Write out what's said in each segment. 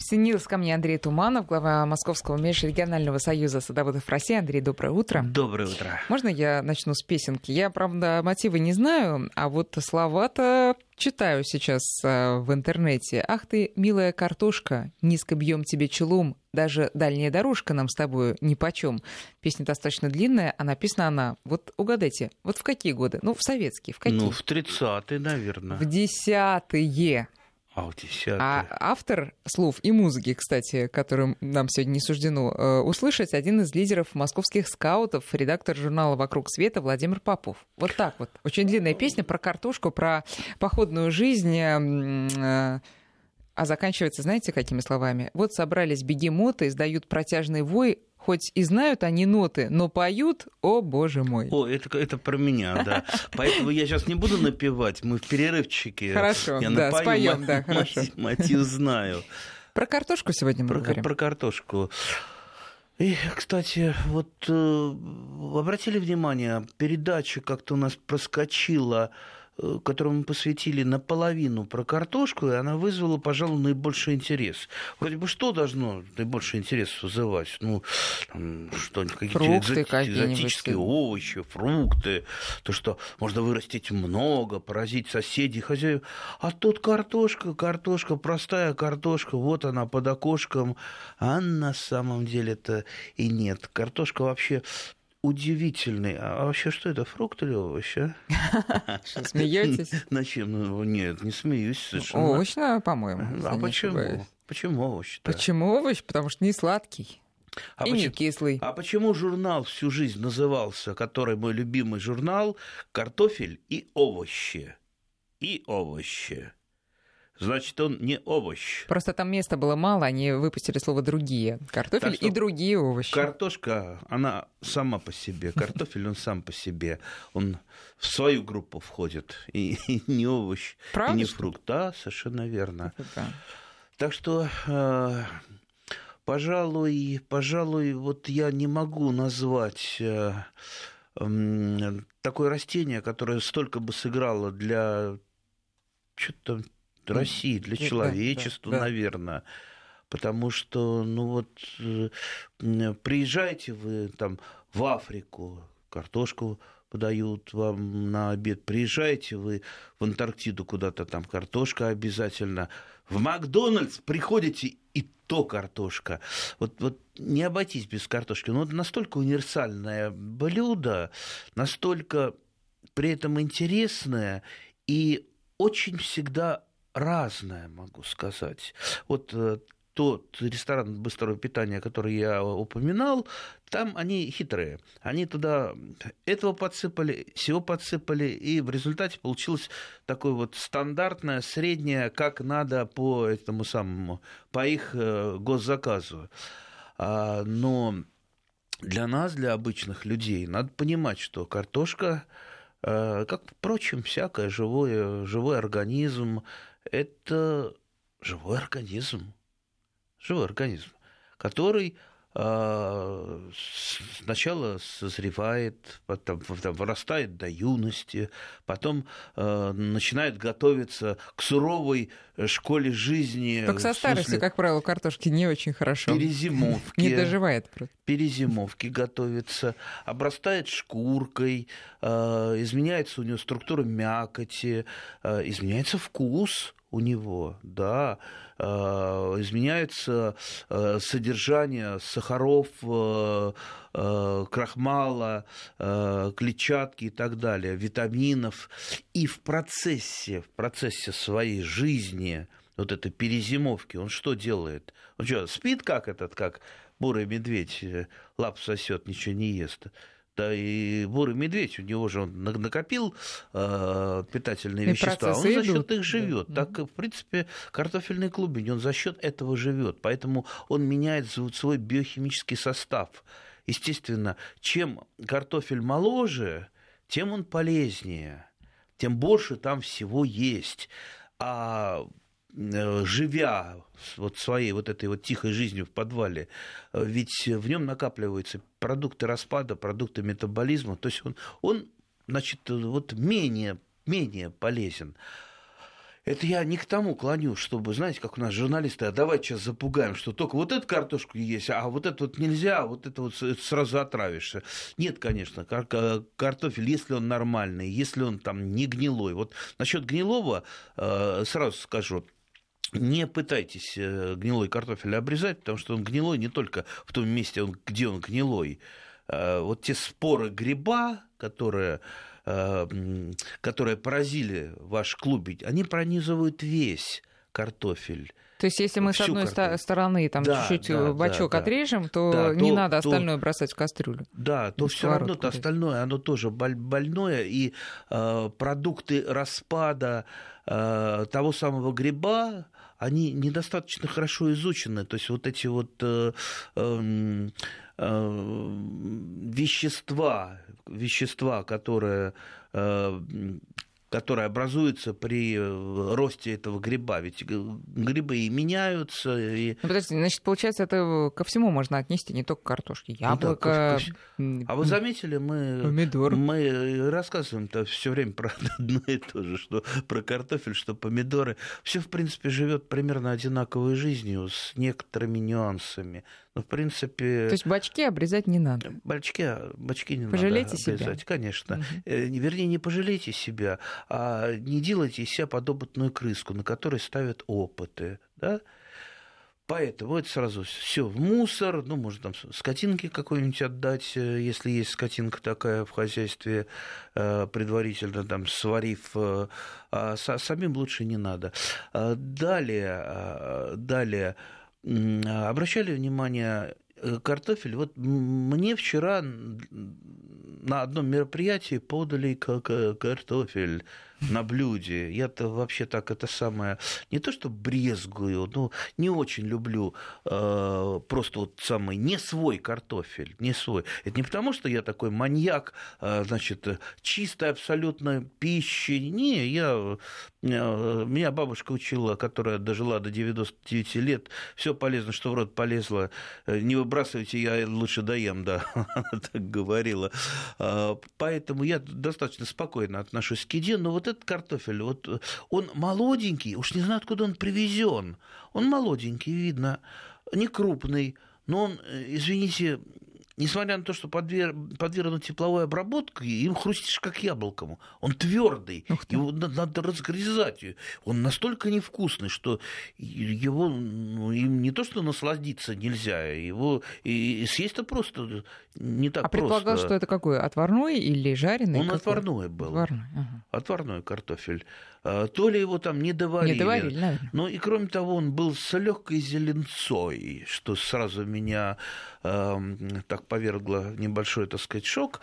Присоединился ко мне Андрей Туманов, глава Московского межрегионального союза садоводов России. Андрей, доброе утро. Доброе утро. Можно я начну с песенки? Я, правда, мотивы не знаю, а вот слова-то читаю сейчас э, в интернете. «Ах ты, милая картошка, низко бьем тебе челом, даже дальняя дорожка нам с тобой нипочем». Песня достаточно длинная, а написана она, вот угадайте, вот в какие годы? Ну, в советские, в какие? Ну, в 30-е, наверное. В десятые. А, автор слов и музыки, кстати, которым нам сегодня не суждено э, услышать, один из лидеров московских скаутов, редактор журнала «Вокруг света» Владимир Попов. Вот так вот. Очень длинная песня про картошку, про походную жизнь. А заканчивается, знаете, какими словами? Вот собрались бегемоты, издают протяжный вой, хоть и знают они ноты, но поют, о боже мой. О, это, это про меня, да. Поэтому я сейчас не буду напевать, мы в перерывчике. Хорошо, я да, напою, споем, да, хорошо. Мотив знаю. Про картошку сегодня мы про, говорим. Про картошку. И, кстати, вот э, обратили внимание, передача как-то у нас проскочила которую мы посвятили наполовину про картошку, и она вызвала, пожалуй, наибольший интерес. Вроде бы что должно наибольший интерес вызывать? Ну, что какие-то экзоти- экзотические овощи, фрукты, то, что можно вырастить много, поразить соседей, хозяев. А тут картошка, картошка, простая картошка, вот она под окошком. А на самом деле-то и нет. Картошка вообще удивительный. А вообще что это, фрукт или овощ? А? Что, смеетесь? На чем? Ну, нет, не смеюсь совершенно. Овощ, по-моему. А почему? Почему овощ? Почему овощ? Потому что не сладкий. А и почему, не кислый. А почему журнал всю жизнь назывался, который мой любимый журнал, «Картофель и овощи»? И овощи значит, он не овощ. Просто там места было мало, они выпустили слово «другие». Картофель и другие овощи. Картошка, она сама по себе. Картофель, он сам по себе. Он в свою группу входит. И, и не овощ, Правда, и не что? фрукт. Да, совершенно верно. Да. Так что... Э, пожалуй, пожалуй, вот я не могу назвать э, э, такое растение, которое столько бы сыграло для что-то России, для человечества, да, да, наверное. Потому что, ну вот, э, приезжаете вы там в Африку, картошку подают вам на обед. Приезжаете вы в Антарктиду куда-то, там картошка обязательно. В Макдональдс приходите, и то картошка. Вот, вот не обойтись без картошки. Но вот настолько универсальное блюдо, настолько при этом интересное и очень всегда разное, могу сказать. Вот э, тот ресторан быстрого питания, который я упоминал, там они хитрые. Они туда этого подсыпали, всего подсыпали, и в результате получилось такое вот стандартное, среднее, как надо по этому самому, по их э, госзаказу. А, но для нас, для обычных людей, надо понимать, что картошка, э, как, впрочем, всякое живое, живой организм, это живой организм. Живой организм, который сначала созревает, потом, потом вырастает до юности, потом э, начинает готовиться к суровой школе жизни. Только со старостью, как правило, картошки не очень хорошо. Перезимовки. Не доживает. Перезимовки готовится, обрастает шкуркой, э, изменяется у нее структура мякоти, э, изменяется вкус у него, да, э, изменяется э, содержание сахаров, э, крахмала, клетчатки и так далее, витаминов. И в процессе, в процессе своей жизни, вот этой перезимовки, он что делает? Он что, спит как этот, как бурый медведь, лап сосет, ничего не ест? Да и бурый медведь, у него же он накопил э, питательные и вещества, он за счет их живет. Да. Так, в принципе, картофельный клубень, он за счет этого живет, поэтому он меняет свой биохимический состав. Естественно, чем картофель моложе, тем он полезнее, тем больше там всего есть. А живя вот своей вот этой вот тихой жизнью в подвале, э, ведь в нем накапливаются продукты распада, продукты метаболизма, то есть он, он значит, вот менее, менее полезен. Это я не к тому клоню, чтобы, знаете, как у нас журналисты, а давайте сейчас запугаем, что только вот эту картошку есть, а вот это вот нельзя, а вот это вот сразу отравишься. Нет, конечно, картофель, если он нормальный, если он там не гнилой. Вот насчет гнилого э, сразу скажу, не пытайтесь э, гнилой картофель обрезать, потому что он гнилой не только в том месте, где он гнилой. Э, вот те споры гриба, которые Э, которые поразили ваш клуб, они пронизывают весь картофель. То есть, если мы с одной картофель. стороны там да, чуть-чуть да, бачок да, отрежем, то да, не то, надо остальное то, бросать в кастрюлю. Да, то все равно то остальное, оно тоже больное, и э, продукты распада э, того самого гриба, они недостаточно хорошо изучены. То есть вот эти вот э, э, э, вещества, вещества, которые э, которая образуется при э, росте этого гриба. Ведь грибы и меняются. И... Ну, подождите, значит, получается, это ко всему можно отнести, не только к картошке. Яблоко. Ну, да, А вы заметили, мы, помидор. мы рассказываем-то все время про одно и то же, что про картофель, что помидоры. Все, в принципе, живет примерно одинаковой жизнью с некоторыми нюансами. Но, в принципе... То есть бачки обрезать не надо? Бачки, бачки не пожалейте надо обрезать, себя. конечно. Угу. Вернее, не пожалейте себя, а не делайте из себя подопытную крыску, на которой ставят опыты. Да? Поэтому это сразу все в мусор, ну, может, там скотинки какой-нибудь отдать, э, если есть скотинка такая в хозяйстве, э, предварительно там сварив, а самим лучше не надо. Далее, далее обращали внимание картофель. Вот мне вчера на одном мероприятии подали картофель на блюде. Я-то вообще так это самое, не то что брезгую, но не очень люблю э, просто вот самый не свой картофель, не свой. Это не потому, что я такой маньяк, э, значит, чистой абсолютно пищи. Не, я, э, меня бабушка учила, которая дожила до 99 лет, все полезно, что в рот полезло, э, не выбрасывайте, я лучше доем, да, так говорила. Э, поэтому я достаточно спокойно отношусь к еде, но вот этот картофель, вот э, он молоденький, уж не знаю, откуда он привезен. Он молоденький, видно, не крупный, но он, э, извините, несмотря на то, что подвергнут тепловой обработке, им хрустишь как яблоком. Он твердый, его надо разгрызать. Он настолько невкусный, что его ну, им не то что насладиться нельзя, его и съесть-то просто не так а просто. А предполагал, что это какой? Отварной или жареный? Он какой? отварной был. Отварной, ага. отварной картофель. А, то ли его там не доварили. Не доварили, наверное. Ну и кроме того, он был с легкой зеленцой, что сразу меня э, так повергло небольшой, так сказать, шок.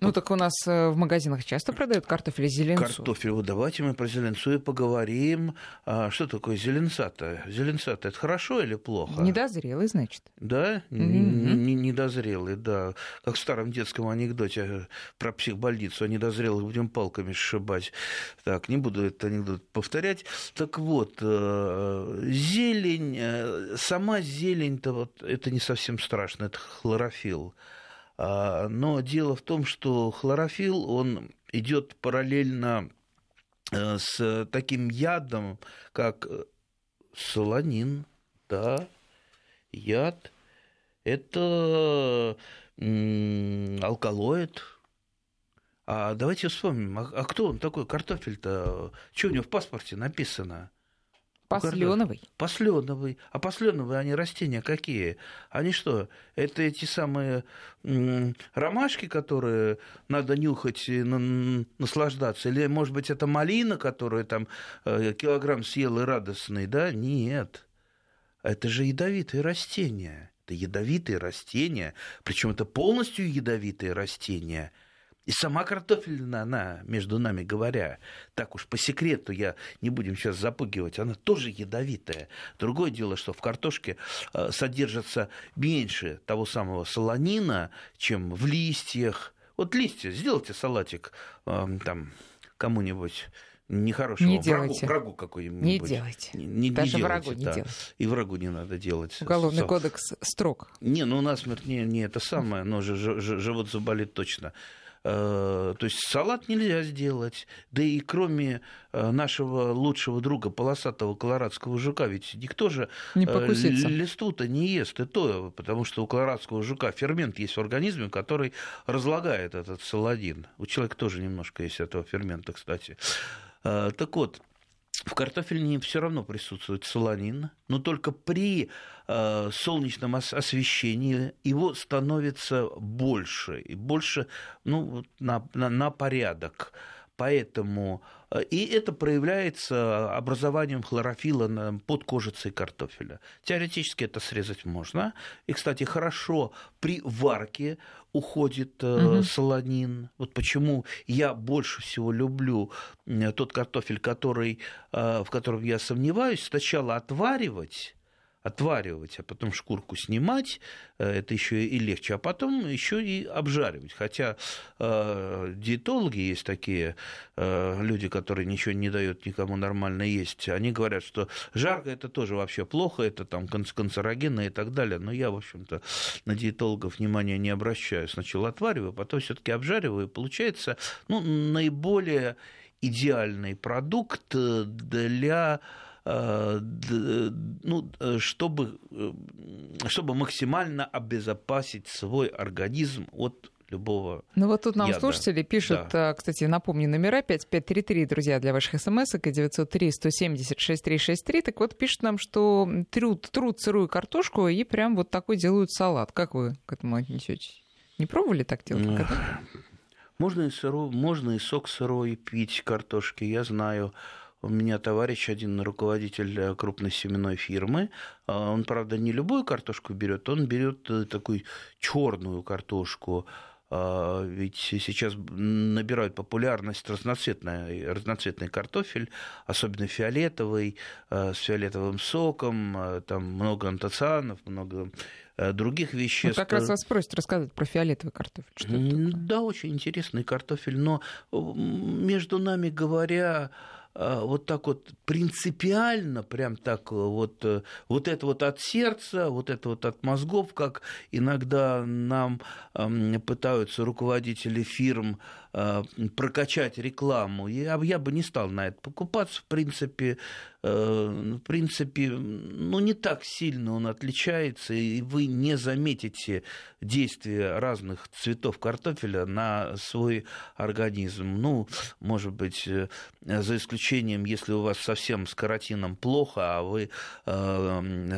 Ну так у нас э, в магазинах часто продают картофель зеленцу. Картофель, вот давайте мы про зеленцу и поговорим. А что такое зеленца-то? Зеленца-то это хорошо или плохо? Недозрелый, значит. Да? Mm-hmm. Недозрелый, да. Как в старом детском анекдоте про психбольницу. О недозрелых будем палками сшибать. Так, не буду этот анекдот повторять. Так вот, э, зелень, э, сама зелень-то вот, это не совсем страшно, это хлорофилл. А, но дело в том, что хлорофилл, он идет параллельно э, с таким ядом, как солонин, да, яд. Это алкалоид. А давайте вспомним, а, а кто он такой, картофель-то? Что у него в паспорте написано? Посленовый. Посленовый. А посленовые они растения какие? Они что? Это эти самые ромашки, которые надо нюхать и наслаждаться? Или, может быть, это малина, которую там э, килограмм съел и радостный? Да? Нет. Это же ядовитые растения. Это ядовитые растения. Причем это полностью ядовитые растения – и сама картофельная, она, между нами говоря, так уж по секрету, я не будем сейчас запугивать, она тоже ядовитая. Другое дело, что в картошке э, содержится меньше того самого солонина, чем в листьях. Вот листья, сделайте салатик э, там кому-нибудь нехорошего. Не делайте. Врагу, врагу какой-нибудь. Не делайте. Не, не, Даже не делайте, врагу не да. делайте. И врагу не надо делать. Уголовный Со... кодекс строг. Не, ну у нас не, не это самое, но же, же, живот заболит точно. То есть салат нельзя сделать. Да и кроме нашего лучшего друга полосатого колорадского жука, ведь никто же не листу-то не ест. И то, потому что у колорадского жука фермент есть в организме, который разлагает этот саладин. У человека тоже немножко есть этого фермента, кстати. Так вот, в картофельне все равно присутствует солонин, но только при э, солнечном освещении его становится больше, и больше ну, на, на, на порядок. Поэтому э, и это проявляется образованием хлорофила под кожицей картофеля. Теоретически это срезать можно. И, кстати, хорошо при варке уходит угу. солонин. Вот почему я больше всего люблю тот картофель, который, э, в котором я сомневаюсь, сначала отваривать отваривать, а потом шкурку снимать, э, это еще и легче, а потом еще и обжаривать. Хотя э, диетологи есть такие э, люди, которые ничего не дают никому нормально есть, они говорят, что жарко это тоже вообще плохо, это там канцерогенно и так далее. Но я, в общем-то, на диетологов внимания не обращаю. Сначала отвариваю, потом все-таки обжариваю, и получается ну, наиболее идеальный продукт для Э, ну, э, чтобы, э, чтобы максимально обезопасить свой организм от любого Ну вот тут нам яда. слушатели пишут, да. кстати, напомню, номера 5533, друзья, для ваших смс и 903-170-6363. Так вот, пишут нам, что трут, трут сырую картошку и прям вот такой делают салат. Как вы к этому отнесетесь? Не пробовали так делать? Можно и, сыру, можно и сок сырой пить картошки, я знаю. У меня товарищ один, руководитель э, крупной семенной фирмы. А, он, правда, не любую картошку берет, он берет э, такую черную картошку. Ведь сейчас набирают популярность разноцветный, разноцветный картофель, особенно фиолетовый, э, с фиолетовым соком, там много антоцианов, много других веществ. Ну, как раз вас просят рассказать про фиолетовый картофель. Что да, очень интересный картофель, но между нами говоря, Э, вот так вот принципиально, прям так вот, э, вот это вот от сердца, вот это вот от мозгов, как иногда нам эм, пытаются руководители фирм Э, прокачать рекламу, я, я бы не стал на это покупаться. В принципе, э, в принципе, ну, не так сильно он отличается, и вы не заметите действия разных цветов картофеля на свой организм. Ну, может быть, э, за исключением, если у вас совсем с каротином плохо, а вы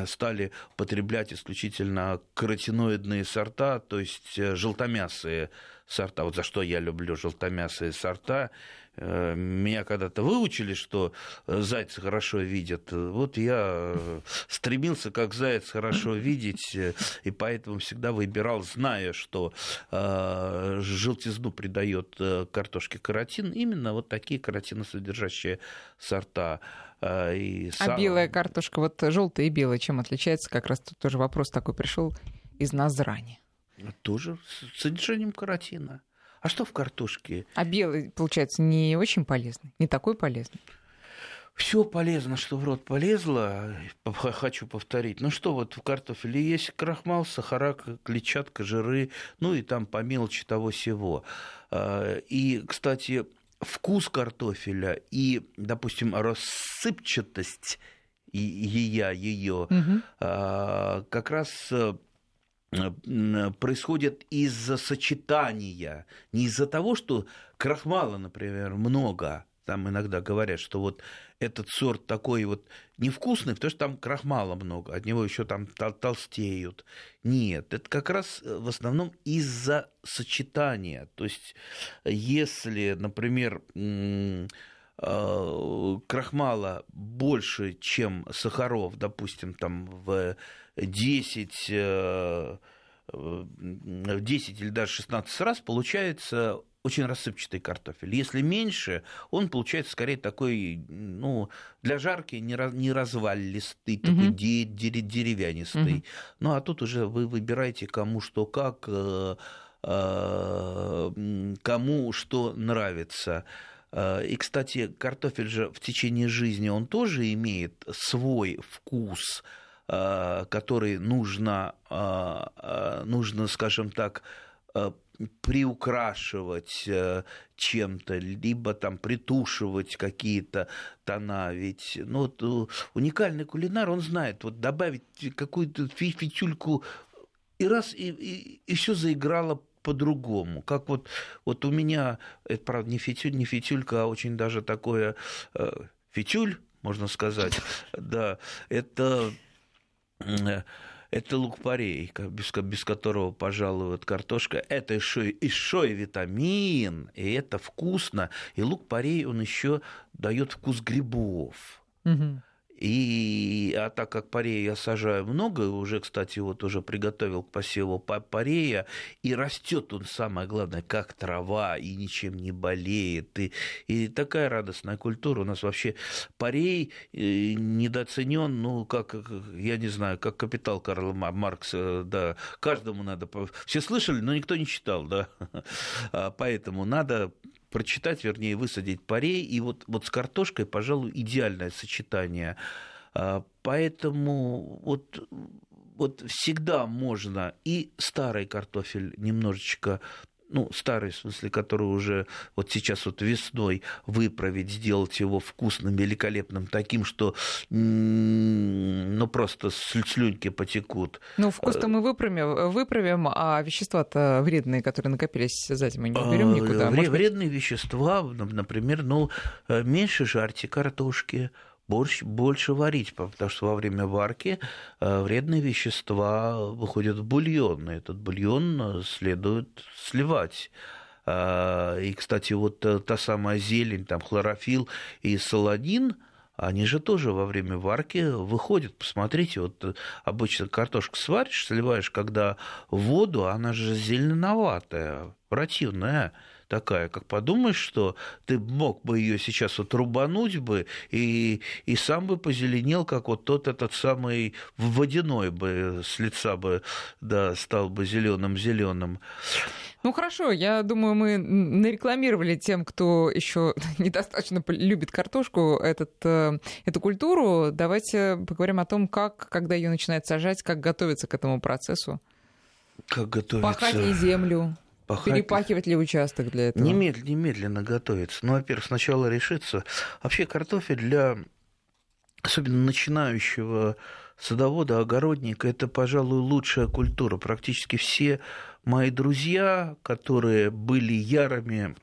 стали потреблять исключительно каротиноидные сорта, то есть желтомясые сорта. Вот за что я люблю желтомясые сорта. Э, меня когда-то выучили, что зайцы хорошо видят. Вот я э, стремился, как заяц, хорошо видеть, э, и поэтому всегда выбирал, зная, что желтизну придает картошке каротин, именно вот такие каротиносодержащие сорта. И сам... А белая картошка, вот желтая и белая, чем отличается? Как раз тут тоже вопрос такой пришел из Назрани. Тоже с содержанием каротина. А что в картошке? А белый, получается, не очень полезный, не такой полезный. Все полезно, что в рот полезло, хочу повторить. Ну что, вот в картофеле есть крахмал, сахара, клетчатка, жиры, ну и там по мелочи того всего. А, и, кстати, вкус картофеля и, допустим, рассыпчатость ее, ее угу. как раз Э, происходит из-за сочетания, не из-за того, что крахмала, например, много. Там иногда говорят, что вот этот сорт такой вот невкусный, потому что там крахмала много, от него еще там толстеют. Нет, это как раз э, в основном из-за сочетания. То есть, если, например, э, крахмала больше, чем сахаров, допустим, там в 10, 10 э, или даже 16 раз, получается очень рассыпчатый картофель. Если меньше, он получается скорее такой, ну, для жарки не, раз, не развалистый, угу. такой деревянистый. Угу. Ну, а тут уже вы выбираете, кому что как, э, э, кому что нравится. И, кстати, картофель же в течение жизни, он тоже имеет свой вкус, Э, который нужно, э, э, нужно, скажем так, приукрашивать чем-то, либо там притушивать какие-то тона. Ведь ну, вот, уникальный кулинар, он знает, вот добавить какую-то фитюльку и раз, и, и, и все заиграло по-другому. Как вот, вот у меня, это, правда, не фитюль, не фитюлька, а очень даже такое э, фитюль, можно сказать, да, это э, это лук-порей, без, без которого, пожалуй, вот картошка. Это еще, еще и витамин, и это вкусно. И лук-порей, он еще дает вкус грибов. Угу. И, а так как парея я сажаю много, уже, кстати, вот уже приготовил к посеву парея, и растет он, самое главное, как трава, и ничем не болеет. И, и такая радостная культура. У нас вообще парей э, недооценен, ну, как, я не знаю, как капитал Карла Маркса, да, каждому надо... Все слышали, но никто не читал, да. А поэтому надо прочитать, вернее, высадить парей. И вот, вот с картошкой, пожалуй, идеальное сочетание. А, поэтому вот, вот всегда можно и старый картофель немножечко ну, старый, в смысле, который уже вот сейчас вот весной выправить, сделать его вкусным, великолепным, таким, что ну, просто слюньки потекут. Ну, вкус-то мы выправим, выправим а вещества-то вредные, которые накопились за зиму, не уберем а, никуда. Может вредные вещества, например, ну, э, меньше жарьте картошки, борщ больше варить, потому что во время варки э, вредные вещества выходят в бульон, и этот бульон э, следует сливать. А, и, кстати, вот та самая зелень, там хлорофилл и саладин, они же тоже во время варки выходят. Посмотрите, вот э, обычно картошку сваришь, сливаешь, когда воду, она же зеленоватая, противная такая, как подумаешь, что ты мог бы ее сейчас вот рубануть бы и, и сам бы позеленел, как вот тот этот самый водяной бы с лица бы, да, стал бы зеленым зеленым. Ну хорошо, я думаю, мы нарекламировали тем, кто еще недостаточно любит картошку, этот, э, эту культуру. Давайте поговорим о том, как, когда ее начинают сажать, как готовиться к этому процессу. Как готовиться? Пахать землю? Пахать... Перепахивать ли участок для этого? Немедленно, немедленно готовиться. Ну, во-первых, сначала решиться. Вообще картофель для особенно начинающего садовода, огородника, это, пожалуй, лучшая культура. Практически все мои друзья, которые были ярыми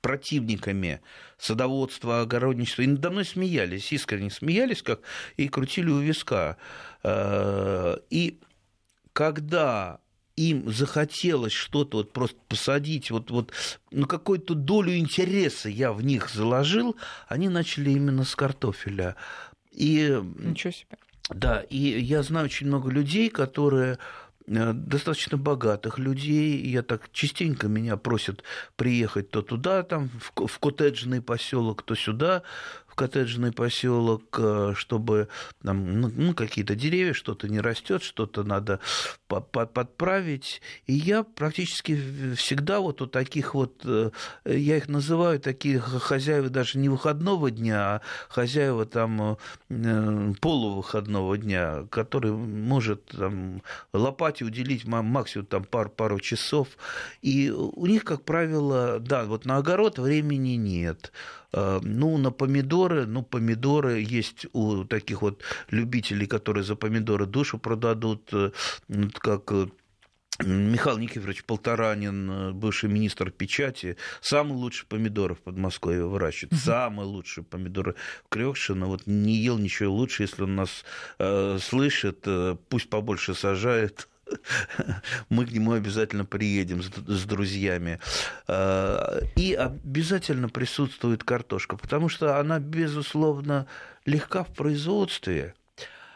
противниками садоводства, огородничества, и надо мной смеялись, искренне смеялись, как и крутили у виска. Э, и когда им захотелось что-то вот просто посадить, вот, вот ну, какую-то долю интереса я в них заложил, они начали именно с картофеля. И, Ничего себе. Да, и я знаю очень много людей, которые э, достаточно богатых людей. Я так частенько меня просят приехать то туда, там, в коттеджный поселок, то сюда в коттеджный поселок, э, чтобы там, ну, ну, какие-то деревья, что-то не растет, что-то надо подправить. И я практически всегда вот у таких вот, э, я их называю такие хозяева даже не выходного дня, а хозяева там э, полувыходного дня, который может там, лопате уделить максимум там, пару, пару часов. И у них, как правило, да, вот на огород времени нет. Э, ну, на помидоры, ну, помидоры есть у таких вот любителей, которые за помидоры душу продадут, э, как э, Михаил Никифорович Полторанин, бывший министр печати, самый лучший помидоры в Подмосковье выращивает, самый лучший помидоры Крёкшина, вот не ел ничего лучше, если он нас э, слышит, э, пусть побольше сажает, мы к нему обязательно приедем с, друзьями. А, и обязательно присутствует картошка, потому что она, безусловно, легка в производстве.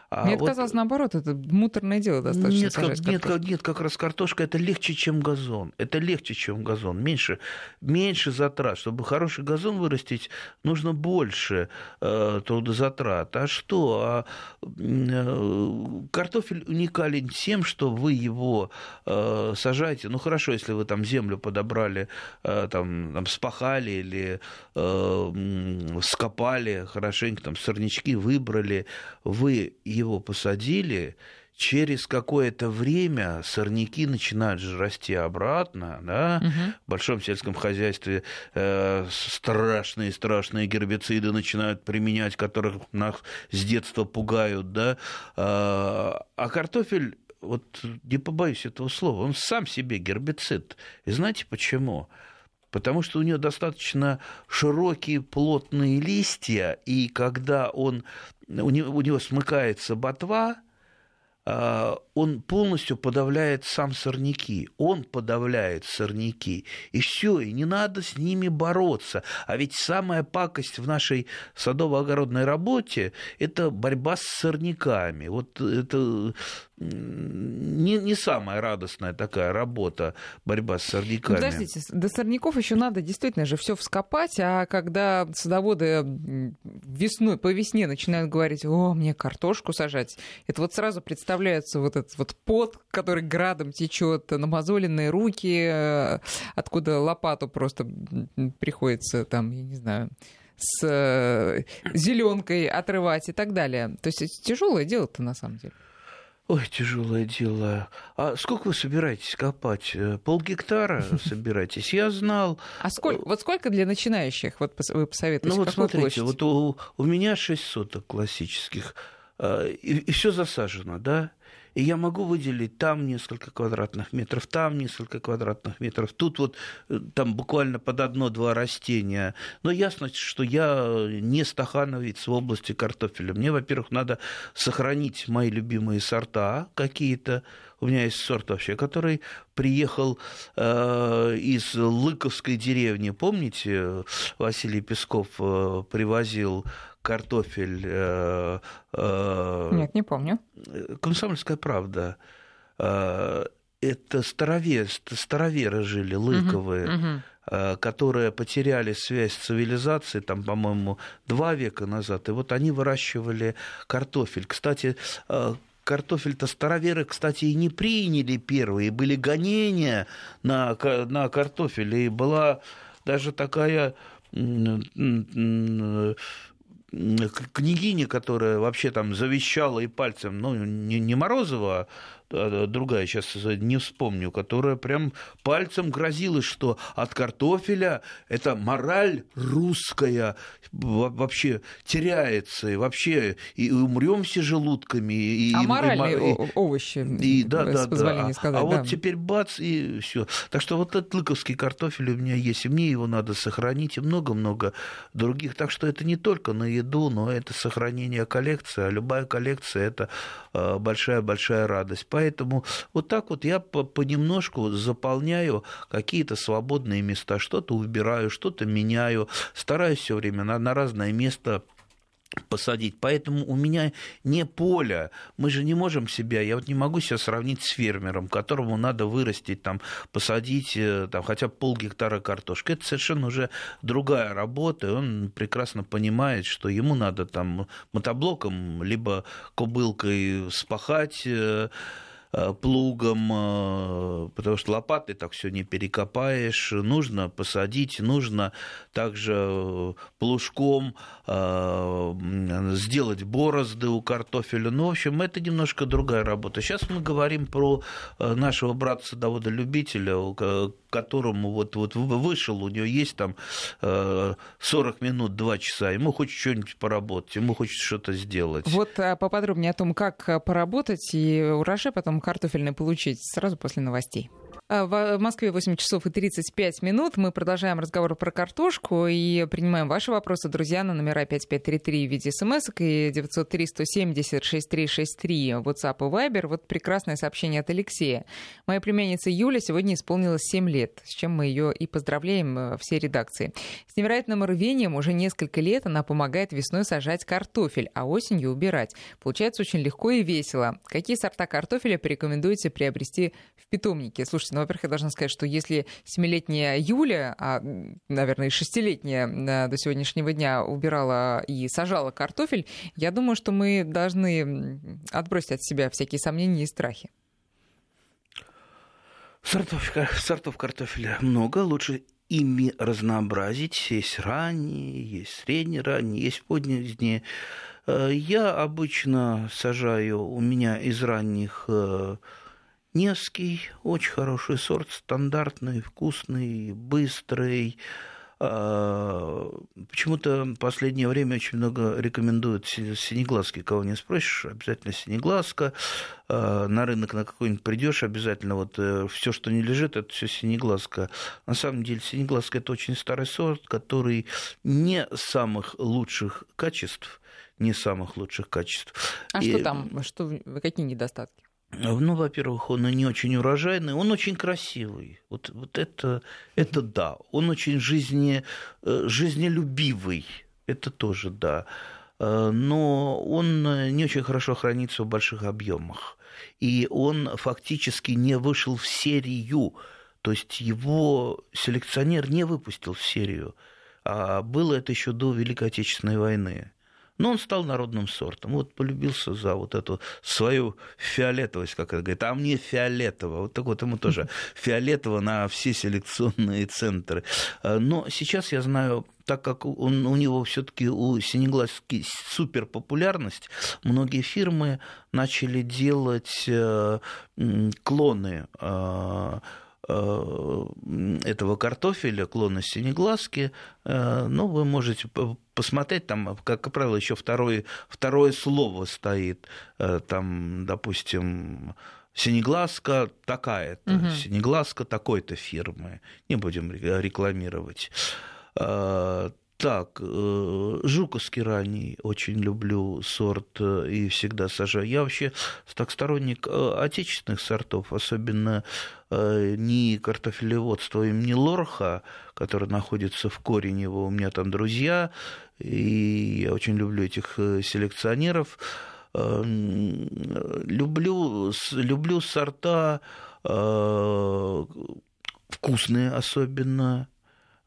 А Мне вот... казалось, наоборот, это муторное дело достаточно. Нет, как, нет, как, нет, как раз картошка это легче, чем газон. Это легче, чем газон. Меньше, меньше затрат. Чтобы хороший газон вырастить, нужно больше э, трудозатрат. А что? А, э, картофель уникален тем, что вы его э, сажаете. Ну хорошо, если вы там землю подобрали, э, там, там спахали или э, скопали хорошенько, там сорнячки выбрали, вы его посадили, через какое-то время сорняки начинают же расти обратно, да, угу. в большом сельском хозяйстве э, страшные страшные гербициды начинают применять, которых нас с детства пугают, да, а, а картофель вот не побоюсь этого слова, он сам себе гербицид. И знаете почему? Потому что у него достаточно широкие плотные листья, и когда он, у, него, у него смыкается ботва, он полностью подавляет сам сорняки. Он подавляет сорняки. И все, и не надо с ними бороться. А ведь самая пакость в нашей садово-огородной работе – это борьба с сорняками. Вот это не, не самая радостная такая работа, борьба с сорняками. Ну, подождите, до сорняков еще надо действительно же все вскопать, а когда садоводы весной, по весне начинают говорить, о, мне картошку сажать, это вот сразу представляется вот этот вот пот, который градом течет, намазоленные руки, э, откуда лопату просто приходится там, я не знаю, с э, зеленкой отрывать и так далее. То есть тяжелое дело-то на самом деле. Ой, тяжелое дело. А сколько вы собираетесь копать? Э, Пол гектара собираетесь? Я знал. А сколько? Вот сколько для начинающих? Вот вы посоветуете. Ну вот смотрите, вот у, у меня 6 соток классических, и, и все засажено, да? И я могу выделить там несколько квадратных метров, там несколько квадратных метров, тут вот э, там буквально под одно-два растения. Но ясно, что я не стахановец в области картофеля. Мне, во-первых, надо сохранить мои любимые сорта какие-то. У меня есть сорт вообще, который приехал э, из Лыковской деревни. Помните, Василий Песков э, привозил картофель. Э, э, Нет, не помню. Комсомольская правда. Э, это старовер, староверы жили, лыковые. Угу, угу которые потеряли связь с цивилизацией, там, по-моему, два века назад, и вот они выращивали картофель. Кстати, картофель-то староверы, кстати, и не приняли первые, были гонения на, на картофель, и была даже такая княгиня, которая вообще там завещала и пальцем, ну, не, не Морозова, а другая, сейчас не вспомню, которая прям пальцем грозила, что от картофеля эта мораль русская вообще теряется, и вообще и умрем все желудками. И, а мораль и, овощи, и, да, да, да. сказать. А, да. вот теперь бац, и все. Так что вот этот лыковский картофель у меня есть, и мне его надо сохранить, и много-много других. Так что это не только на еду, но это сохранение коллекции, а любая коллекция – это а, большая-большая радость. Поэтому вот так вот я понемножку заполняю какие-то свободные места, что-то убираю, что-то меняю, стараюсь все время на, на разное место посадить. Поэтому у меня не поле. Мы же не можем себя, я вот не могу себя сравнить с фермером, которому надо вырастить, там, посадить э, там, хотя бы полгектара картошки. Это совершенно уже другая работа, и он прекрасно понимает, что ему надо там мотоблоком либо кобылкой спахать э, плугом, э, потому что лопатой так все не перекопаешь, нужно посадить, нужно также э, плужком сделать борозды у картофеля. Ну, в общем, это немножко другая работа. Сейчас мы говорим про нашего брата-садовода-любителя, которому вот, вот вышел, у него есть там 40 минут, 2 часа, ему хочет что-нибудь поработать, ему хочет что-то сделать. Вот поподробнее о том, как поработать и урожай потом картофельный получить сразу после новостей. А, в Москве 8 часов и 35 минут. Мы продолжаем разговор про картошку и принимаем ваши вопросы, друзья, на номера 5533 в виде смс и 903-170-6363 WhatsApp и Viber. Вот прекрасное сообщение от Алексея. Моя племянница Юля сегодня исполнилось 7 лет, с чем мы ее и поздравляем э, все редакции. С невероятным рвением уже несколько лет она помогает весной сажать картофель, а осенью убирать. Получается очень легко и весело. Какие сорта картофеля порекомендуете приобрести в питомнике? Слушайте, ну, во-первых, я должна сказать, что если семилетняя Юля, а, наверное, и шестилетняя э, до сегодняшнего дня убирала и сажала картофель, я думаю, что мы должны отбросить от себя всякие сомнения и страхи. Сортов, сортов картофеля много, лучше ими разнообразить. Есть ранние, есть средние ранние, есть поздние Я обычно сажаю, у меня из ранних Невский, очень хороший сорт, стандартный, вкусный, быстрый, а, почему-то в последнее время очень много рекомендуют синеглазки. Кого не спросишь, обязательно синеглазка. А, на рынок на какой-нибудь придешь, обязательно вот э, все, что не лежит, это все синеглазка. На самом деле синеглазка это очень старый сорт, который не самых лучших качеств, не самых лучших качеств. А И... что там? Что, какие недостатки? Ну, во-первых, он не очень урожайный, он очень красивый. Вот, вот это, это да. Он очень жизне, э, жизнелюбивый. Это тоже да. Э, но он не очень хорошо хранится в больших объемах. И он фактически не вышел в серию. То есть его селекционер не выпустил в серию. А было это еще до Великой Отечественной войны. Но он стал народным сортом. Вот полюбился за вот эту свою фиолетовость, как это говорит. А мне фиолетово. Вот так вот ему тоже фиолетово на все селекционные центры. А, но сейчас я знаю так как он, у него все-таки у Синеглазки супер популярность, многие фирмы начали делать э, клоны э, Э, этого картофеля, клона синеглазки, э, ну, вы можете посмотреть, там, как правило, еще второе, второе слово стоит, э, там, допустим, синеглазка такая-то, угу. синеглазка такой-то фирмы, не будем рекламировать. Так, жуковский ранний очень люблю сорт и всегда сажаю. Я вообще так сторонник отечественных сортов, особенно Э, ни картофелеводство имени Лорха, который находится в Коренево, у меня там друзья, и я очень люблю этих э, селекционеров. Э, люблю, люблю сорта вкусные особенно,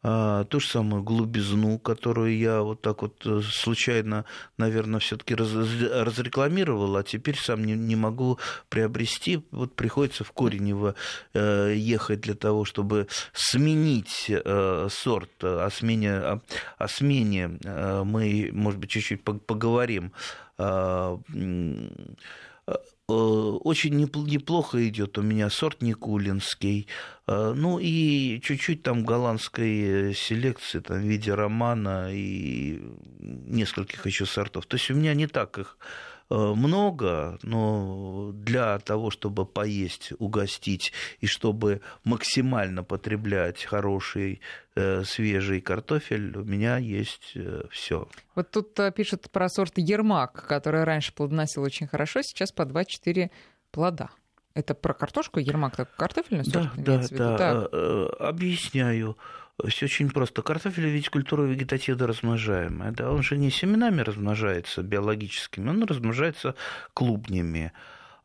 ту же самую глубизну, которую я вот так вот э, случайно, наверное, все-таки раз, разрекламировал, а теперь сам не, не могу приобрести. Вот приходится в Коренево э, ехать для того, чтобы сменить э, сорт. О смене, о, о смене мы, может быть, чуть-чуть поговорим а, Э, очень неплохо идет у меня сорт Никулинский. Э, ну и чуть-чуть там голландской селекции там, в виде романа и нескольких еще сортов. То есть у меня не так их Э, много, но для того, чтобы поесть, угостить и чтобы максимально потреблять хороший э, свежий картофель, у меня есть э, все. Вот тут пишет про сорт Ермак, который раньше плодоносил очень хорошо, сейчас по 2-4 плода. Это про картошку? Ермак такой картофельный сорт? Да, да, да. Объясняю. Все очень просто. Картофель ведь культура вегетативно размножаемая. Да? Он же не семенами размножается биологическими, он размножается клубнями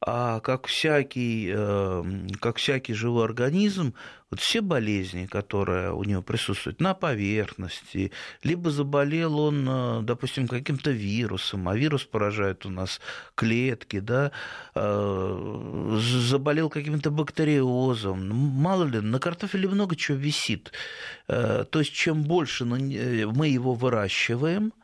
а как всякий, эм, как всякий живой организм, вот все болезни, которые у него присутствуют на поверхности, либо заболел он, э, допустим, каким-то вирусом, а вирус поражает у нас клетки, да, э, заболел каким-то бактериозом, ну, мало ли, на картофеле много чего висит. Э, то есть чем больше мы его выращиваем –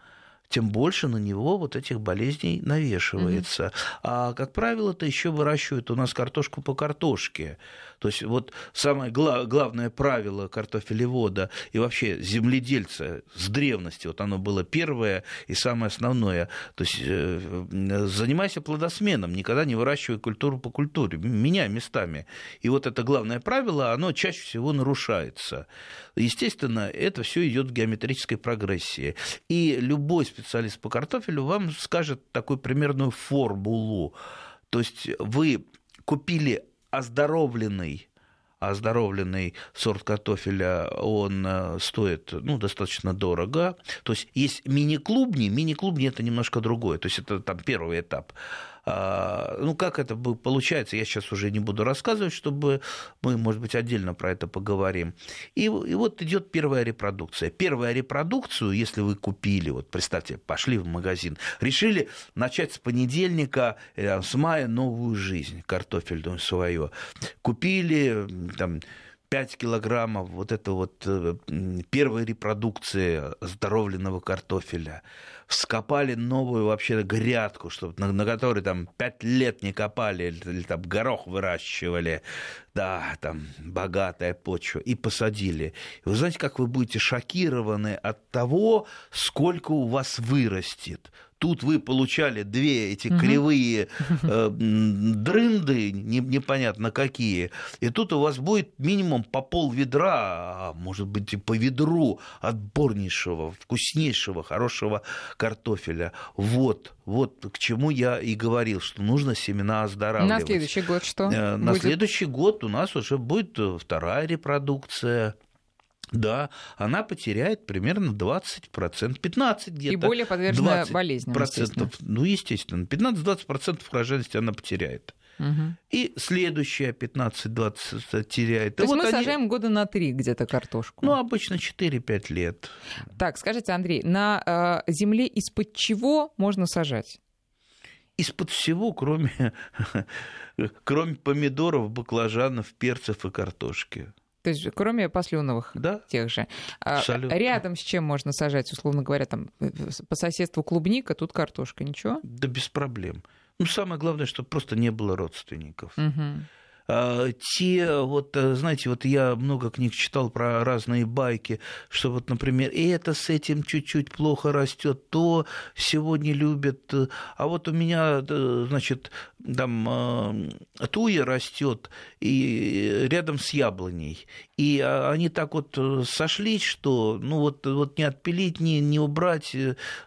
тем больше на него вот этих болезней навешивается. Mm-hmm. А, как правило, это еще выращивают у нас картошку по картошке. То есть вот самое гла- главное правило картофелевода и вообще земледельца с древности, вот оно было первое и самое основное. То есть э, занимайся плодосменом, никогда не выращивай культуру по культуре, меняй местами. И вот это главное правило, оно чаще всего нарушается. Естественно, это все идет в геометрической прогрессии. И любой специалист по картофелю вам скажет такую примерную формулу. То есть вы купили оздоровленный оздоровленный сорт картофеля, он э, стоит ну, достаточно дорого. То есть есть мини-клубни, мини-клубни это немножко другое, то есть это там первый этап. А, ну, как это получается, я сейчас уже не буду рассказывать, чтобы мы, может быть, отдельно про это поговорим. И, и вот идет первая репродукция. Первая репродукцию, если вы купили, вот представьте, пошли в магазин, решили начать с понедельника, э, с мая новую жизнь, картофельную свою. Купили там 5 килограммов вот это вот э, первой репродукции здоровленного картофеля. Вскопали новую вообще грядку, чтобы, на, на которой там 5 лет не копали, или, или там горох выращивали. Да, там богатая почва. И посадили. И вы знаете, как вы будете шокированы от того, сколько у вас вырастет тут вы получали две эти кривые э, дрынды, не, непонятно какие, и тут у вас будет минимум по пол ведра, а может быть и по ведру отборнейшего, вкуснейшего, хорошего картофеля. Вот, вот к чему я и говорил, что нужно семена оздоравливать. На следующий год что? Э, на будет? следующий год у нас уже будет вторая репродукция да, она потеряет примерно 20%, 15 где-то. И более подвержена болезням, процентов, Ну, естественно, 15-20% рожденности она потеряет. Угу. И следующая 15-20 теряет. То и есть вот мы они... сажаем года на 3 где-то картошку? Ну, обычно 4-5 лет. Так, скажите, Андрей, на э, земле из-под чего можно сажать? Из-под всего, кроме, кроме помидоров, баклажанов, перцев и картошки. То есть кроме посленовых да, тех же. А, абсолютно. Рядом с чем можно сажать, условно говоря, там э, по соседству клубника, тут картошка, ничего? Да без проблем. Ну, самое главное, чтобы просто не было родственников. Угу. Те, вот, э, знаете, вот я много книг читал про разные байки, что вот, например, и это с этим чуть-чуть плохо растет, то сегодня любят, э, а вот у меня, значит, там туя растет и рядом с яблоней, и а, они так вот сошлись, что, ну вот, вот не отпилить, не, не убрать,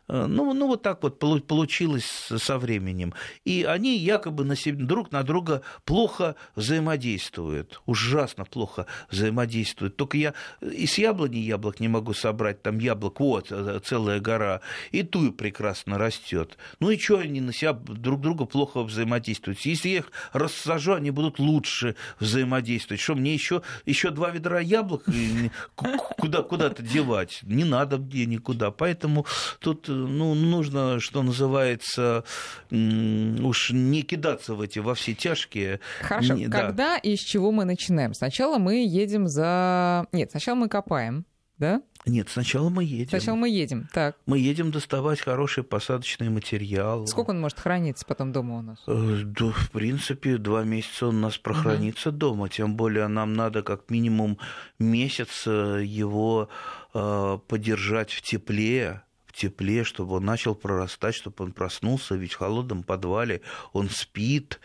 ну, ну вот так вот получилось со временем, и они якобы на себе, друг на друга плохо взаимодействуют, ужасно плохо взаимодействуют. Только я и с яблони яблок не могу собрать, там яблок, вот, э, целая гора, и туи прекрасно растет. Ну и что они на себя друг друга плохо взаимодействуют? Если я их рассажу, они будут лучше взаимодействовать. Что, мне еще, еще два ведра яблок куда, куда-то девать? Не надо где никуда. Поэтому тут ну, нужно, что называется, уж не кидаться в эти во все тяжкие. Хорошо, да. когда и с чего мы начинаем? Сначала мы едем за... Нет, сначала мы копаем, да? Нет, сначала мы едем. Сначала мы едем, так. Мы едем доставать хороший посадочный материал. Сколько он может храниться потом дома у нас? Э, да, в принципе, два месяца он у нас прохранится угу. дома. Тем более нам надо как минимум месяц э, его э, подержать в тепле, тепле, чтобы он начал прорастать, чтобы он проснулся, ведь в холодном подвале он спит,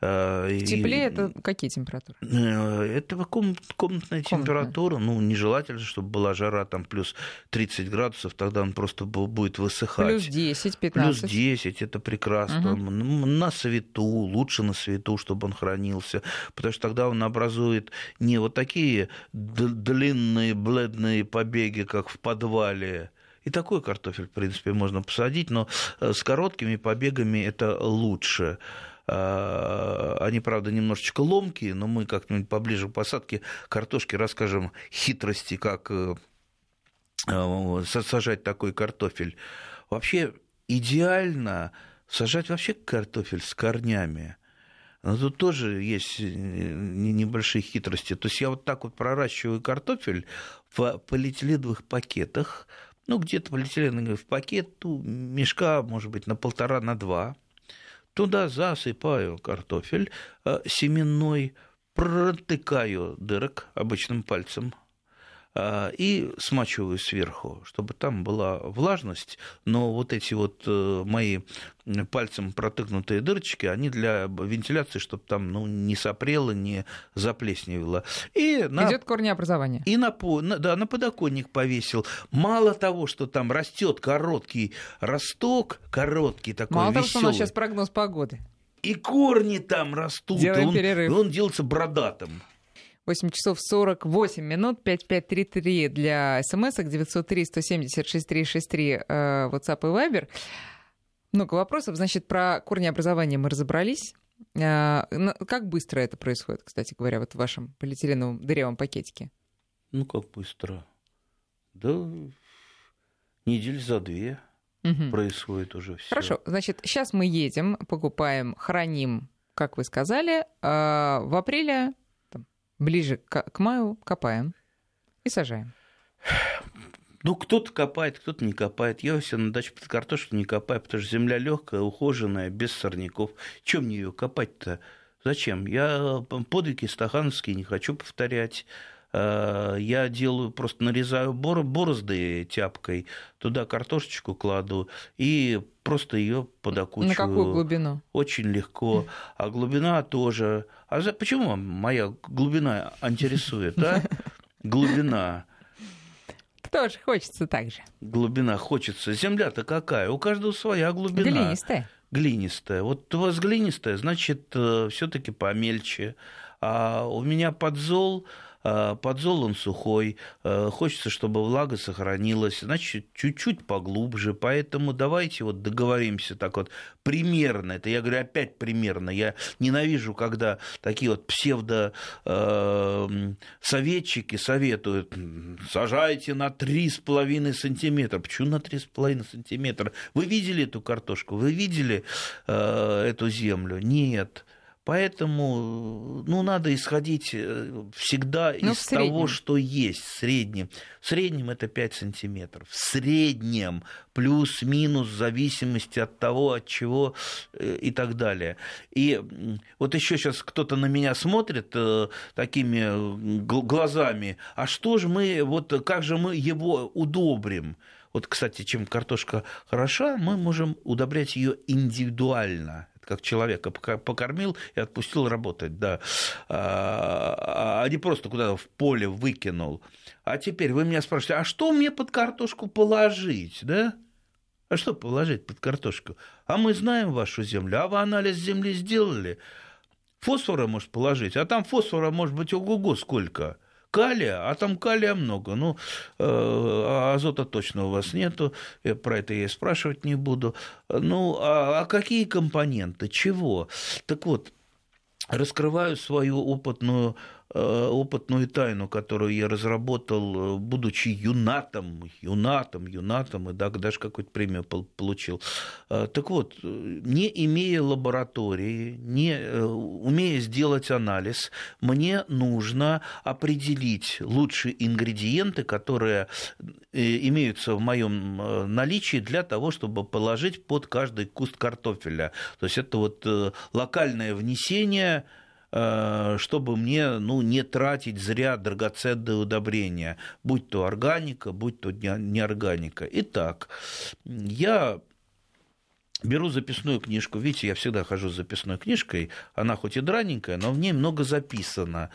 в тепле и, это какие температуры? Э, это комнат, комнатная, комнатная температура. Ну, нежелательно, чтобы была жара там плюс 30 градусов, тогда он просто будет высыхать. Плюс 10, 15. Плюс 10, это прекрасно. Угу. На свету, лучше на свету, чтобы он хранился, потому что тогда он образует не вот такие длинные бледные побеги, как в подвале, и такой картофель, в принципе, можно посадить, но э, с короткими побегами это лучше. А, они, правда, немножечко ломкие, но мы как-нибудь поближе к посадке картошки расскажем хитрости, как э, э, сажать такой картофель. Вообще идеально сажать вообще картофель с корнями. Но тут тоже есть э, небольшие хитрости. То есть я вот так вот проращиваю картофель в полиэтиленовых пакетах, ну, где-то полиэтиленовый пакет, ну, мешка, может быть, на полтора, на два – Туда засыпаю картофель э, семенной, протыкаю дырок обычным пальцем и смачиваю сверху, чтобы там была влажность, но вот эти вот э, мои пальцем протыкнутые дырочки, они для вентиляции, чтобы там ну, не сопрело, не заплесневело. И на... Идет корнеобразование. И на, да, на подоконник повесил. Мало того, что там растет короткий росток, короткий такой Мало веселый. того, что у нас сейчас прогноз погоды. И корни там растут. Делаем он, перерыв. он делается бродатым. 8 часов 48 минут, 5533 для смс 903-170-6363 э, WhatsApp и Viber. Много вопросов. Значит, про корнеобразование мы разобрались. Э, как быстро это происходит, кстати говоря, вот в вашем полиэтиленовом дырявом пакетике? Ну, как быстро? Да, недель за две угу. происходит уже все. Хорошо, значит, сейчас мы едем, покупаем, храним, как вы сказали, а в апреле Ближе к, к маю копаем и сажаем. Ну, кто-то копает, кто-то не копает. Я все на даче под картошку не копаю, потому что земля легкая, ухоженная, без сорняков. Чем мне ее копать-то? Зачем? Я подвиги стахановские не хочу повторять. А, я делаю, просто нарезаю борозды тяпкой, туда картошечку кладу и просто ее подокучиваю. На какую глубину? Очень легко. А глубина тоже. А за... почему моя глубина интересует, а? Глубина. Тоже хочется так же. Глубина хочется. Земля-то какая? У каждого своя глубина. Глинистая. Глинистая. Вот у вас глинистая, значит, э, все-таки помельче. А у меня подзол Э, подзол он сухой, э, хочется, чтобы влага сохранилась, значит, чуть-чуть поглубже, поэтому давайте вот договоримся так вот примерно, это я говорю опять примерно, я ненавижу, когда такие вот псевдо э, советуют, сажайте на 3,5 сантиметра. Почему на 3,5 сантиметра? Вы видели эту картошку? Вы видели эту землю? Нет. Поэтому ну, надо исходить э, всегда ну, из того, что есть в среднем. В среднем это 5 сантиметров. В среднем плюс-минус в зависимости от того, от чего э, и так далее. И вот еще сейчас кто-то на меня смотрит э, такими глазами, а что же мы, вот как же мы его удобрим? Вот, кстати, чем картошка хороша, мы можем удобрять ее индивидуально как человека покормил и отпустил работать, да, а, а не просто куда-то в поле выкинул. А теперь вы меня спрашиваете, а что мне под картошку положить, да? А что положить под картошку? А мы знаем вашу землю, а вы анализ земли сделали? Фосфора может положить, а там фосфора может быть ого-го сколько – калия, а там калия много. Ну, э, а азота точно у вас нету, про это я и спрашивать не буду. Ну, а, а какие компоненты, чего? Так вот, раскрываю свою опытную опытную тайну, которую я разработал, э, будучи юнатом, юнатом, юнатом, и даже какую-то премию получил. Э, так вот, не имея лаборатории, не умея сделать анализ, мне нужно определить лучшие ингредиенты, которые имеются в моем наличии для того, чтобы положить под каждый куст картофеля. То есть это вот локальное внесение Э, чтобы мне ну, не тратить зря драгоценные удобрения, будь то органика, будь то неорганика. Итак, я беру записную книжку. Видите, я всегда хожу с записной книжкой. Она хоть и драненькая, но в ней много записано.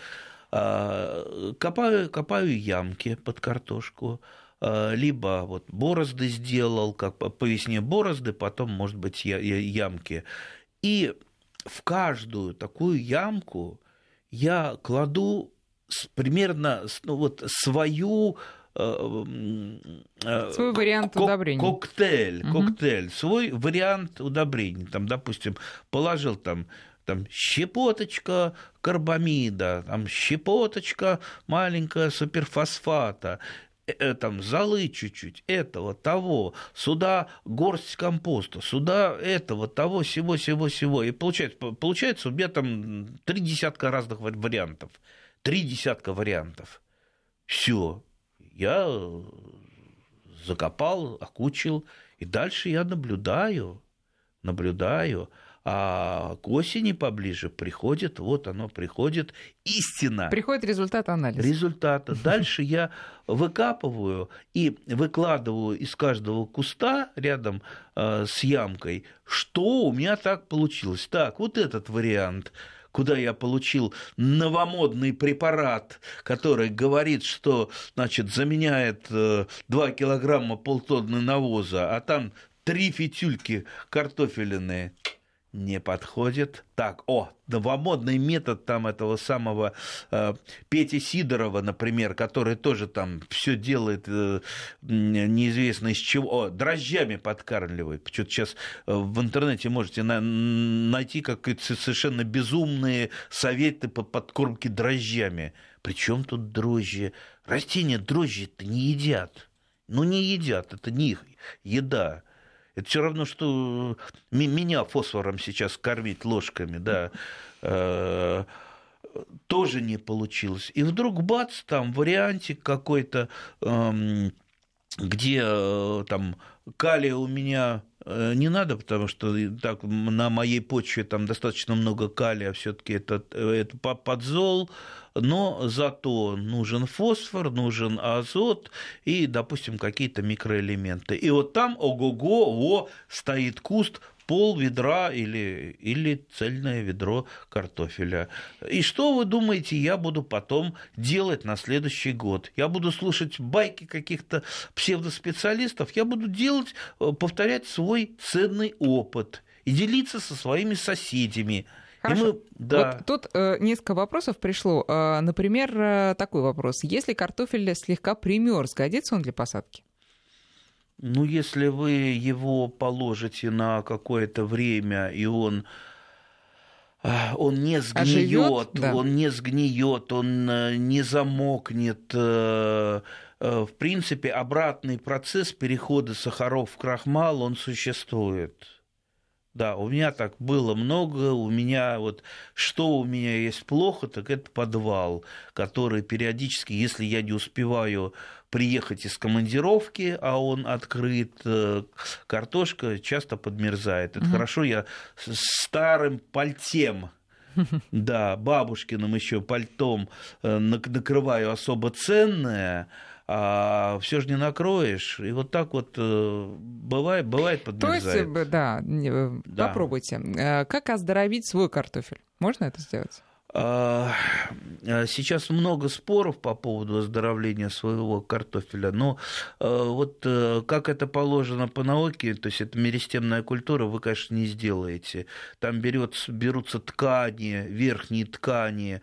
Э, копаю, копаю ямки под картошку, э, либо вот борозды сделал, как по весне борозды, потом, может быть, ямки. И в каждую такую ямку я кладу примерно ну, вот свою э, э, свой вариант кок- удобрений. Коктейль, угу. коктейль, свой вариант удобрений. Там, допустим, положил там там щепоточка карбамида, там щепоточка маленькая суперфосфата, там золы чуть-чуть, этого, того, сюда горсть компоста, сюда этого, того, всего, всего, всего. И получается, получается у меня там три десятка разных вариантов. Три десятка вариантов. Все. Я закопал, окучил, и дальше я наблюдаю, наблюдаю, а к осени поближе приходит, вот оно приходит, истина. Приходит результат анализа. Результата. Дальше я выкапываю и выкладываю из каждого куста рядом э, с ямкой, что у меня так получилось. Так, вот этот вариант куда я получил новомодный препарат, который говорит, что значит, заменяет 2 э, килограмма полтонны навоза, а там три фитюльки картофелиные не подходит. Так, о, новомодный метод там этого самого э, Пети Сидорова, например, который тоже там все делает э, неизвестно из чего, о, дрожжами подкармливает. Что-то сейчас э, в интернете можете на, найти какие-то совершенно безумные советы по подкормке дрожжами. Причем тут дрожжи? Растения дрожжи-то не едят. Ну, не едят, это не их еда. Это все равно, что меня фосфором сейчас кормить ложками, да. Э, тоже не получилось. И вдруг бац, там вариантик какой-то, эм, где э, там калия у меня э, не надо, потому что так на моей почве там достаточно много калия, все-таки это, это подзол, но зато нужен фосфор, нужен азот и, допустим, какие-то микроэлементы. И вот там, ого-го, во, стоит куст пол ведра или, или цельное ведро картофеля. И что вы думаете, я буду потом делать на следующий год? Я буду слушать байки каких-то псевдоспециалистов, я буду делать, э, повторять свой ценный опыт и делиться со своими соседями. Хорошо. мы, да. Вот тут э, несколько вопросов пришло. Э, например, э, такой вопрос. Если картофель слегка примерз, годится он для посадки? Ну, если вы его положите на какое-то время, и он а, он не сгниет, да. он не сгниет, он э, не замокнет. Э, э, в принципе, обратный процесс перехода сахаров в крахмал, он существует. Да, у меня так было много, у меня вот, что у меня есть плохо, так это подвал, который периодически, если я не успеваю приехать из командировки, а он открыт, э, картошка часто подмерзает. Это угу. хорошо, я старым пальтем да, бабушкиным еще пальтом э, накрываю особо ценное, а все же не накроешь. И вот так вот э, бывает, бывает подмерзает. То есть, да, да, попробуйте. Как оздоровить свой картофель? Можно это сделать? А, а, сейчас много споров по поводу оздоровления своего картофеля, но а, вот э, как это положено по науке, то есть это меристемная культура, вы, конечно, не сделаете. Там берется, берутся ткани, верхние ткани,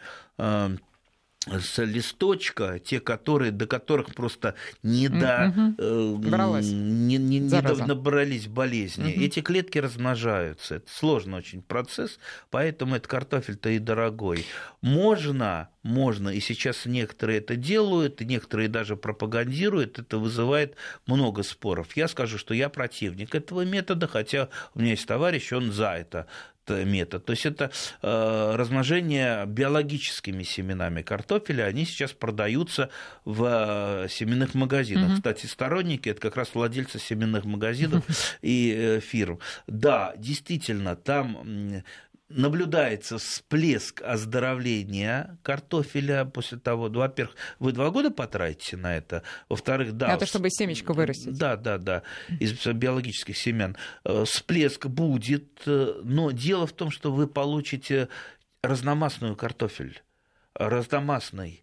с листочка, те, которые, до которых просто не, до, э, не, не, не набрались болезни. Эти клетки размножаются. Это сложный очень процесс, поэтому этот картофель-то и дорогой. Можно, можно, и сейчас некоторые это делают, и некоторые даже пропагандируют, это вызывает много споров. Я скажу, что я противник этого метода, хотя у меня есть товарищ, он за это метод. То есть это э, размножение биологическими семенами картофеля, они сейчас продаются в э, семенных магазинах. Mm-hmm. Кстати, сторонники это как раз владельцы семенных магазинов и э, фирм. Да, действительно, там наблюдается всплеск оздоровления картофеля после того, ну, во-первых, вы два года потратите на это, во-вторых, да. Это чтобы семечко вырастить. Да, да, да, из биологических семян. Э, всплеск будет, э, но дело в том, что вы получите разномастную картофель, разномастный.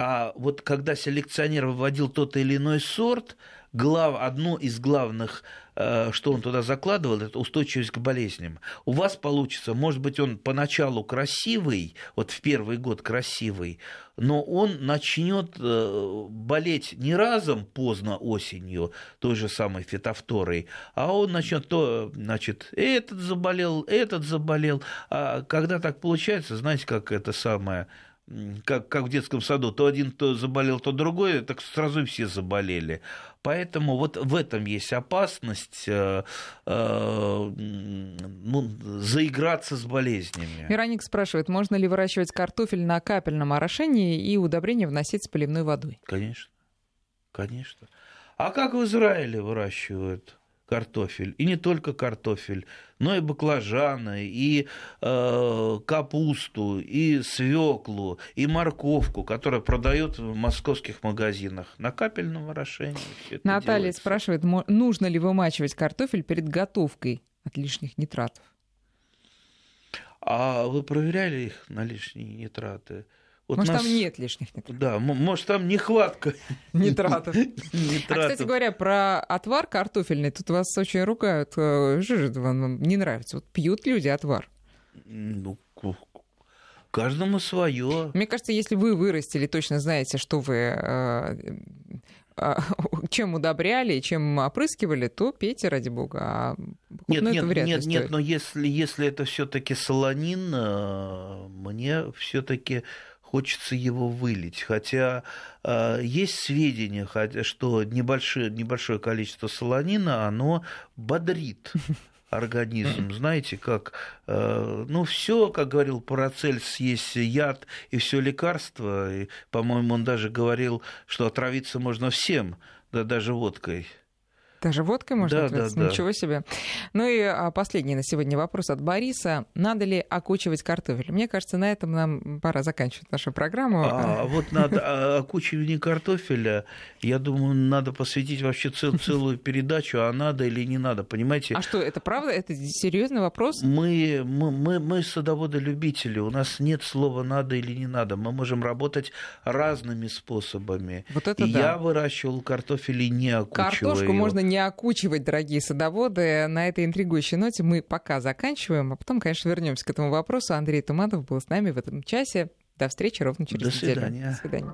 А вот когда селекционер выводил тот или иной сорт, глав, одно из главных, э, что он туда закладывал, это устойчивость к болезням. У вас получится, может быть, он поначалу красивый, вот в первый год красивый, но он начнет э, болеть не разом поздно осенью, той же самой фитофторой, а он начнет то, значит, этот заболел, этот заболел. А когда так получается, знаете, как это самое как, как в детском саду, то один то заболел, то другой, так сразу все заболели. Поэтому вот в этом есть опасность э, э, ну, заиграться с болезнями. Вероник спрашивает, можно ли выращивать картофель на капельном орошении и удобрения вносить с поливной водой? Конечно, конечно. А как в Израиле выращивают? Картофель. И не только картофель, но и баклажаны, и э, капусту, и свеклу, и морковку, которая продают в московских магазинах на капельном орошении. Наталья делается. спрашивает, нужно ли вымачивать картофель перед готовкой от лишних нитратов? А вы проверяли их на лишние нитраты? Вот может, нас... там нет лишних нитратов. Да, может, там нехватка нитратов. нитратов. А, кстати говоря, про отвар картофельный, тут вас очень ругают. Э, Жижит вам не нравится. Вот пьют люди отвар. Ну, каждому свое. Мне кажется, если вы вырастили, точно знаете, что вы э, э, чем удобряли, чем опрыскивали, то пейте, ради бога. А нет, нет, вряд нет, нет, но если, если это все-таки солонин, мне все-таки хочется его вылить. Хотя э, есть сведения, хотя, что небольшое, небольшое количество солонина, оно бодрит. организм. Знаете, как, э, ну, все, как говорил Парацельс, есть яд и все лекарство. И, по-моему, он даже говорил, что отравиться можно всем, да даже водкой. Даже водкой можно да, отравиться? Да, Ничего да. себе. Ну и а, последний на сегодня вопрос от Бориса. Надо ли окучивать картофель? Мне кажется, на этом нам пора заканчивать нашу программу. А, вот надо а, окучивание картофеля, я думаю, надо посвятить вообще цел, целую передачу, а надо или не надо, понимаете? А что, это правда? Это серьезный вопрос? Мы, мы, мы, мы садоводы-любители, у нас нет слова «надо» или «не надо». Мы можем работать разными способами. Вот это да. я выращивал картофель и не окучиваю Картошку можно не окучивать, дорогие садоводы. На этой интригующей ноте мы пока заканчиваем, а потом, конечно, вернемся к этому вопросу. Андрей Туманов был с нами в этом часе. До встречи ровно через До неделю. Свидания. До свидания.